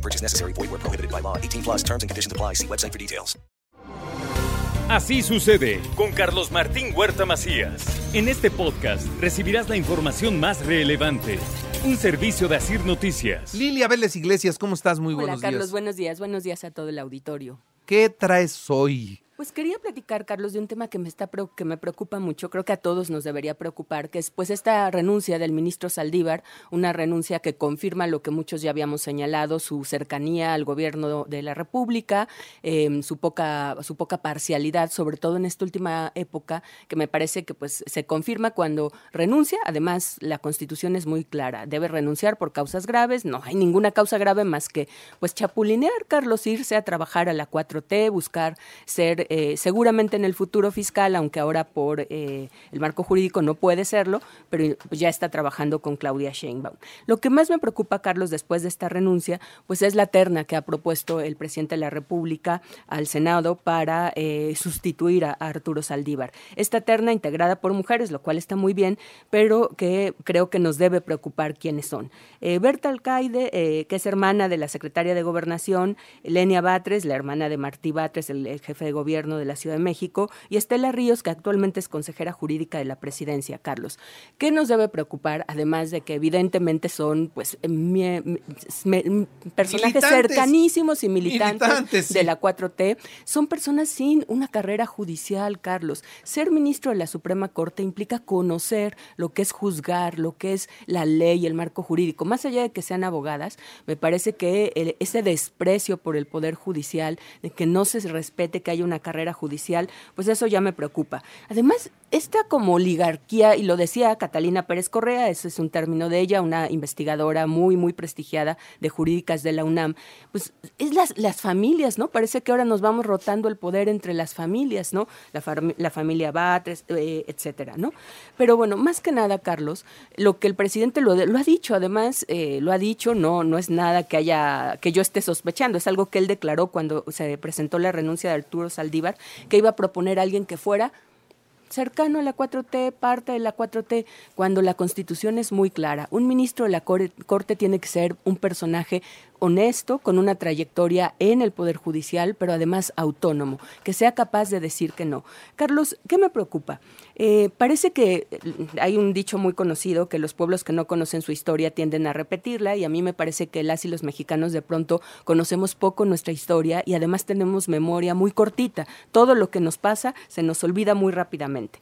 No purchase necessary. Void where prohibited by law. 18 plus terms and conditions apply. See website for details. Así sucede con Carlos Martín Huerta Macías. En este podcast recibirás la información más relevante. Un servicio de Asir Noticias. Lilia Vélez Iglesias, ¿cómo estás? Muy Hola buenos Carlos, días. buenos días, buenos días a todo el auditorio. ¿Qué traes hoy? Pues quería platicar, Carlos, de un tema que me está que me preocupa mucho, creo que a todos nos debería preocupar, que es pues esta renuncia del ministro Saldívar, una renuncia que confirma lo que muchos ya habíamos señalado, su cercanía al gobierno de la República, eh, su poca su poca parcialidad, sobre todo en esta última época, que me parece que pues se confirma cuando renuncia. Además, la Constitución es muy clara, debe renunciar por causas graves, no hay ninguna causa grave más que pues chapulinear, Carlos, irse a trabajar a la 4T, buscar ser eh, seguramente en el futuro fiscal, aunque ahora por eh, el marco jurídico no puede serlo, pero ya está trabajando con Claudia Sheinbaum. Lo que más me preocupa, Carlos, después de esta renuncia, pues es la terna que ha propuesto el presidente de la República al Senado para eh, sustituir a, Arturo Saldívar. Esta terna integrada por mujeres, lo cual está muy bien, pero que creo que nos debe preocupar quiénes son. Berta Alcaide, que es hermana de la secretaria de Gobernación, Lenia Batres, la hermana de Martí Batres, el jefe de gobierno de la Ciudad de México, y Estela Ríos, que actualmente es consejera jurídica de la presidencia, Carlos. ¿Qué nos debe preocupar? Además de que evidentemente son pues mie- me- personajes Militantes. cercanísimos y militantes, Militantes, sí. de la 4T, son personas sin una carrera judicial, Carlos. Ser ministro de la Suprema Corte implica conocer lo que es juzgar, lo que es la ley, el marco jurídico. Más allá de que sean abogadas, me parece que el- ese desprecio por el Poder Judicial, de que no se respete que haya una carrera judicial, pues eso ya me preocupa. Además, esta como oligarquía, y lo decía Catalina Pérez Correa, ese es un término de ella, una investigadora muy, muy prestigiada de jurídicas de la UNAM, pues es las, las familias, ¿no? Parece que ahora nos vamos rotando el poder entre las familias, ¿no? La, la familia Batres, eh, etcétera, ¿no? Pero bueno, más que nada, Carlos, lo que el presidente lo, de- lo ha dicho, además, eh, lo ha dicho, no, no es nada que haya, que yo esté sospechando, es algo que él declaró cuando se presentó la renuncia de Arturo Saldívar, que iba a proponer a alguien que fuera cercano a la 4T, parte de la 4T, cuando la Constitución es muy clara. Un ministro de la Corte, tiene que ser un personaje honesto, con una trayectoria en el Poder Judicial, pero además autónomo, que sea capaz de decir que no. Carlos, ¿qué me preocupa? Eh, parece que eh, hay un dicho muy conocido que los pueblos que no conocen su historia tienden a repetirla y a mí me parece que las y los mexicanos de pronto conocemos poco nuestra historia y además tenemos memoria muy cortita. Todo lo que nos pasa se nos olvida muy rápidamente.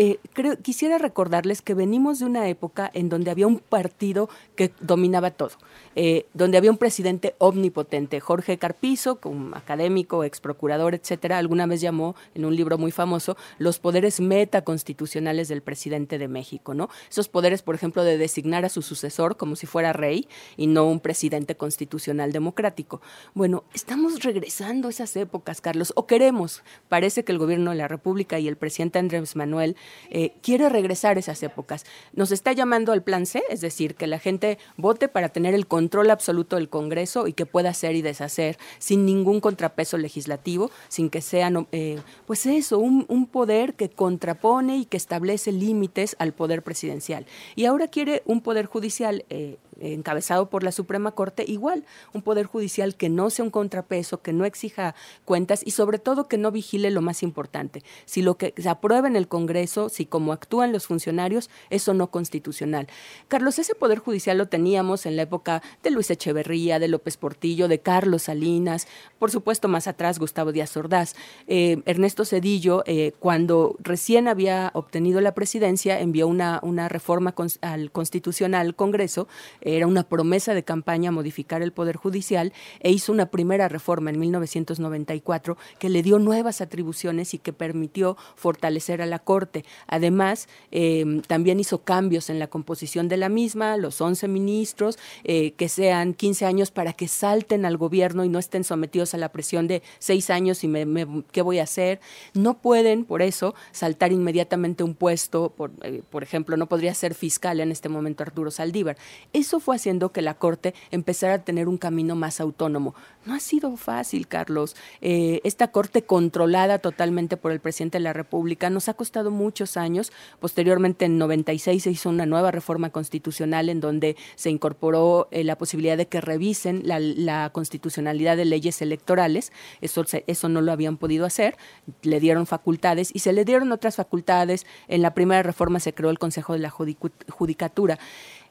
Eh, creo, quisiera recordarles que venimos de una época en donde había un partido que dominaba todo, eh, donde había un presidente omnipotente. Jorge Carpizo, como académico, ex procurador, etcétera, alguna vez llamó en un libro muy famoso los poderes metaconstitucionales del presidente de México, ¿no? Esos poderes, por ejemplo, de designar a su sucesor como si fuera rey y no un presidente constitucional democrático. Bueno, estamos regresando a esas épocas, Carlos, o queremos. Parece que el gobierno de la República y el presidente Andrés Manuel eh, quiere regresar esas épocas. Nos está llamando al plan C, es decir, que la gente vote para tener el control absoluto del Congreso y que pueda hacer y deshacer sin ningún contrapeso legislativo, sin que sea, eh, pues eso, un, un poder que contrapone y que establece límites al poder presidencial. Y ahora quiere un poder judicial eh, encabezado por la Suprema Corte, igual, un poder judicial que no sea un contrapeso, que no exija cuentas y sobre todo que no vigile lo más importante. Si lo que se aprueba en el Congreso, si como actúan los funcionarios, eso no constitucional. Carlos, ese poder judicial lo teníamos en la época de Luis Echeverría, de López Portillo, de Carlos Salinas, por supuesto más atrás Gustavo Díaz Ordaz. Eh, Ernesto Cedillo, eh, cuando recién había obtenido la presidencia, envió una, reforma cons- al constitucional al Congreso era una promesa de campaña modificar el Poder Judicial e hizo una primera reforma en 1994 que le dio nuevas atribuciones y que permitió fortalecer a la Corte. Además, eh, también hizo cambios en la composición de la misma, los 11 ministros, eh, que sean 15 años para que salten al gobierno y no estén sometidos a la presión de seis años y me, qué voy a hacer. No pueden, por eso, saltar inmediatamente un puesto, por, eh, por ejemplo, no podría ser fiscal en este momento Arturo Saldívar. Eso fue haciendo que la Corte empezara a tener un camino más autónomo. No ha sido fácil, Carlos. Eh, esta Corte controlada totalmente por el presidente de la República nos ha costado muchos años. Posteriormente, en 96 se hizo una nueva reforma constitucional en donde se incorporó eh, la posibilidad de que revisen la, constitucionalidad de leyes electorales. Eso, eso no lo habían podido hacer. Le dieron facultades y se le dieron otras facultades. En la primera reforma se creó el Consejo de la Judicatura.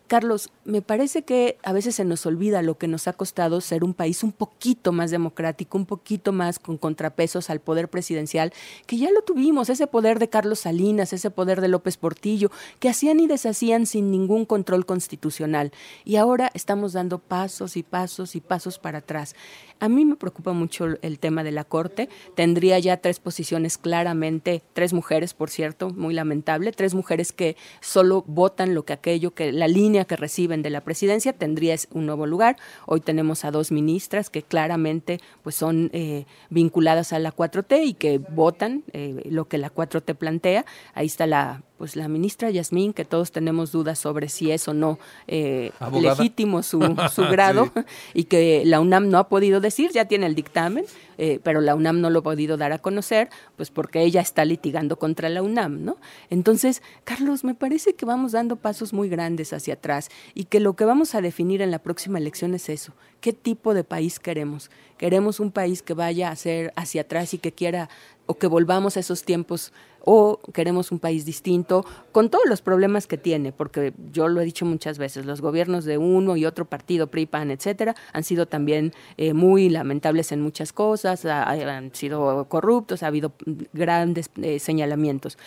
Carlos, me parece que a veces se nos olvida lo que nos ha costado ser un país un poquito más democrático, un poquito más con contrapesos al poder presidencial, que ya lo tuvimos, ese poder de Carlos Salinas, ese poder de López Portillo, que hacían y deshacían sin ningún control constitucional. Y ahora estamos dando pasos y pasos y pasos para atrás. A mí me preocupa mucho el tema de la Corte. Tendría ya tres posiciones claramente, tres mujeres, por cierto, muy lamentable, tres mujeres que solo votan lo que aquello, que la línea que reciben de la presidencia tendría un nuevo lugar. Hoy tenemos a dos ministras que claramente pues son eh, vinculadas a la 4T y que votan eh, lo que la 4T plantea. Ahí está la pues la ministra Yasmín, que todos tenemos dudas sobre si es o no eh, legítimo su, su grado y que la UNAM no ha podido decir, ya tiene el dictamen, eh, pero la UNAM no lo ha podido dar a conocer, pues porque ella está litigando contra la UNAM, ¿no? Entonces, Carlos, me parece que vamos dando pasos muy grandes hacia atrás y que lo que vamos a definir en la próxima elección es eso, ¿qué tipo de país queremos? ¿Queremos un país que vaya a ser hacia atrás y que quiera o que volvamos a esos tiempos o queremos un país distinto con todos los problemas que tiene, porque yo lo he dicho muchas veces, los gobiernos de uno y otro partido, PRI, PAN, etcétera, han sido también eh, muy lamentables en muchas cosas, han sido corruptos, ha habido grandes eh, señalamientos.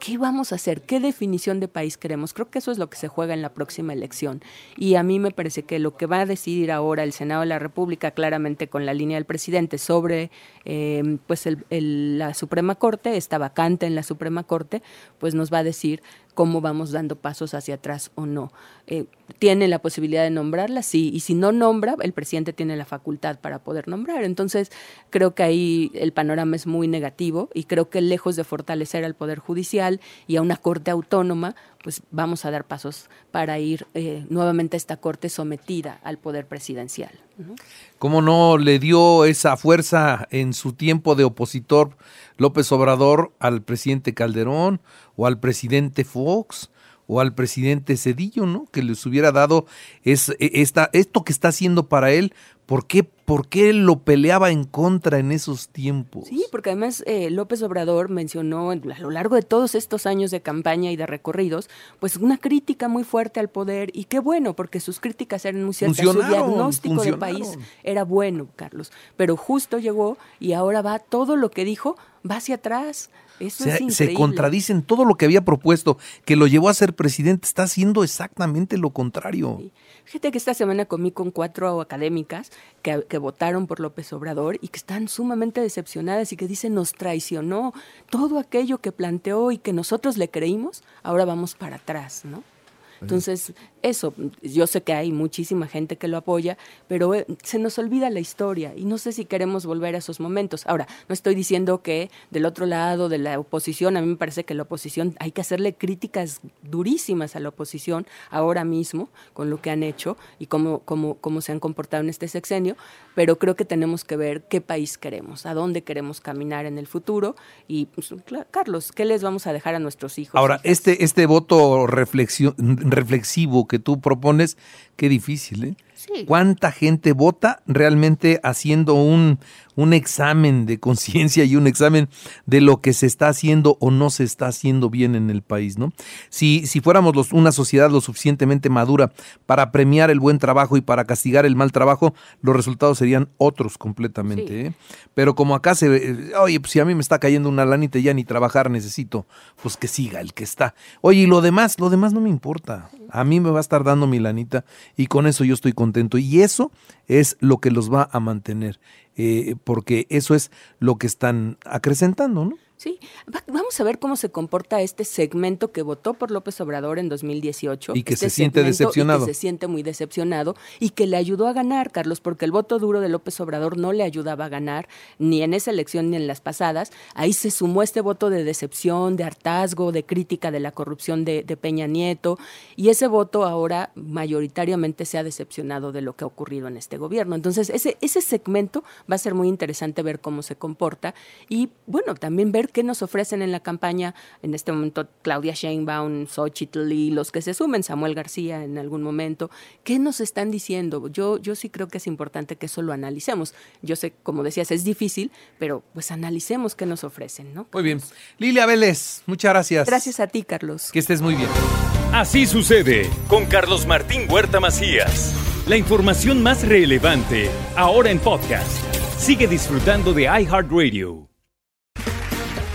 ¿Qué vamos a hacer? ¿Qué definición de país queremos? Creo que eso es lo que se juega en la próxima elección. Y a mí me parece que lo que va a decidir ahora el Senado de la República, claramente con la línea del presidente sobre eh, pues la Suprema Corte, está vacante en la Suprema Corte, pues nos va a decir cómo vamos dando pasos hacia atrás o no. Eh, ¿Tiene la posibilidad de nombrarla? Sí, y si no nombra, el presidente tiene la facultad para poder nombrar. Entonces, creo que ahí el panorama es muy negativo y creo que lejos de fortalecer al Poder Judicial y a una Corte autónoma, pues vamos a dar pasos para ir eh, nuevamente a esta Corte sometida al Poder Presidencial. ¿Cómo no le dio esa fuerza en su tiempo de opositor López Obrador al presidente Calderón o al presidente Fox? o al presidente Cedillo, ¿no? Que les hubiera dado es, e, esta, esto que está haciendo para él, ¿por qué, ¿por qué lo peleaba en contra en esos tiempos? Sí, porque además eh, López Obrador mencionó a lo largo de todos estos años de campaña y de recorridos, pues una crítica muy fuerte al poder. Y qué bueno, porque sus críticas eran muy ciertas, su diagnóstico del país era bueno, Carlos, pero justo llegó y ahora va todo lo que dijo va hacia atrás. Eso se, es se contradicen todo lo que había propuesto, que lo llevó a ser presidente, está haciendo exactamente lo contrario. Fíjate que esta semana comí con cuatro académicas que, votaron por López Obrador y que están sumamente decepcionadas y que dicen nos traicionó todo aquello que planteó y que nosotros le creímos, ahora vamos para atrás, ¿no? Entonces, eso, yo sé que hay muchísima gente que lo apoya, pero eh, se nos olvida la historia y no sé si queremos volver a esos momentos. Ahora, no estoy diciendo que del otro lado de la oposición, a mí me parece que la oposición hay que hacerle críticas durísimas a la oposición ahora mismo con lo que han hecho y cómo, cómo, cómo se han comportado en este sexenio, pero creo que tenemos que ver qué país queremos, a dónde queremos caminar en el futuro y, pues, Carlos, ¿qué les vamos a dejar a nuestros hijos? Ahora, este, este voto reflexivo que tú propones, qué difícil, ¿eh? Sí. ¿Cuánta gente vota realmente haciendo un, un examen de conciencia y un examen de lo que se está haciendo o no se está haciendo bien en el país, ¿no? Si, si fuéramos los- una sociedad lo suficientemente madura para premiar el buen trabajo y para castigar el mal trabajo, los resultados serían otros completamente. Sí. ¿eh? Pero como acá se ve, eh, oye, pues si a mí me está cayendo una lanita y ya ni trabajar necesito, pues que siga el que está. Oye, y lo demás, lo demás no me importa. A mí me va a estar dando mi lanita y con eso yo estoy contento. Y eso es lo que los va a mantener, eh, porque eso es lo que están acrecentando, ¿no? Sí, Va- vamos a ver cómo se comporta este segmento que votó por López Obrador en 2018. Y que Este se siente segmento y que decepcionado. se siente muy decepcionado y que le ayudó a ganar, Carlos, porque el voto duro de López Obrador no le ayudaba a ganar ni en esa elección ni en las pasadas. Ahí se sumó este voto de decepción, de hartazgo, de crítica de la corrupción de, de Peña Nieto y ese voto ahora mayoritariamente se ha decepcionado de lo que ha ocurrido en este gobierno. Entonces, ese, ese segmento va a ser muy interesante ver cómo se comporta y, bueno, también ver qué nos ofrecen en la campaña en este momento Claudia Sheinbaum, Xochitl y los que se sumen, Samuel García en algún momento, qué nos están diciendo. Yo, yo sí creo que es importante que eso lo analicemos. Yo sé, como decías, es difícil, pero pues analicemos qué nos ofrecen, ¿no? Muy bien. Lilia Vélez, muchas gracias. Gracias a ti, Carlos. Que estés muy bien. Así sucede con Carlos Martín Huerta Macías. La información más relevante ahora en podcast. Sigue disfrutando de iHeartRadio.